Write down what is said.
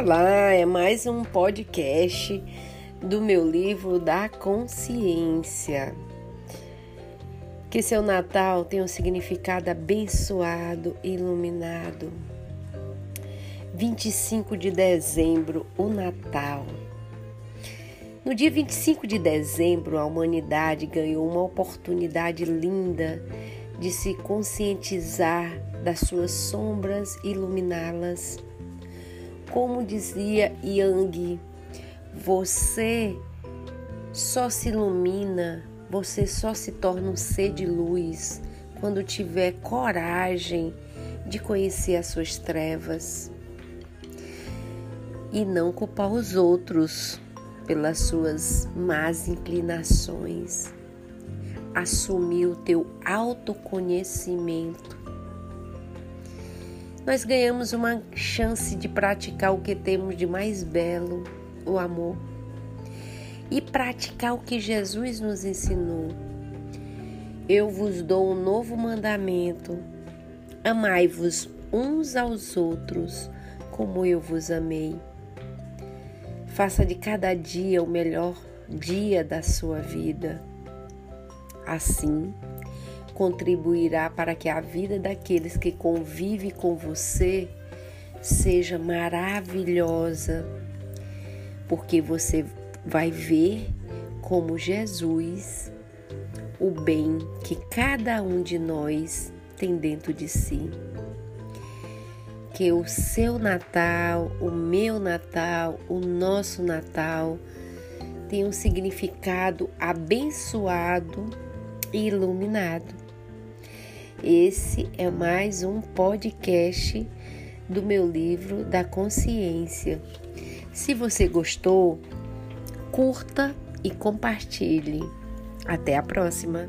Olá, é mais um podcast do meu livro da consciência. Que seu Natal tenha um significado abençoado e iluminado. 25 de dezembro, o Natal. No dia 25 de dezembro, a humanidade ganhou uma oportunidade linda de se conscientizar das suas sombras e iluminá-las. Como dizia Yang, você só se ilumina, você só se torna um ser de luz quando tiver coragem de conhecer as suas trevas e não culpar os outros pelas suas más inclinações. Assumir o teu autoconhecimento. Nós ganhamos uma chance de praticar o que temos de mais belo, o amor, e praticar o que Jesus nos ensinou. Eu vos dou um novo mandamento: amai-vos uns aos outros, como eu vos amei. Faça de cada dia o melhor dia da sua vida. Assim, contribuirá para que a vida daqueles que convivem com você seja maravilhosa, porque você vai ver como Jesus o bem que cada um de nós tem dentro de si que o seu Natal, o meu Natal, o nosso Natal tenha um significado abençoado e iluminado. Esse é mais um podcast do meu livro da consciência. Se você gostou, curta e compartilhe. Até a próxima!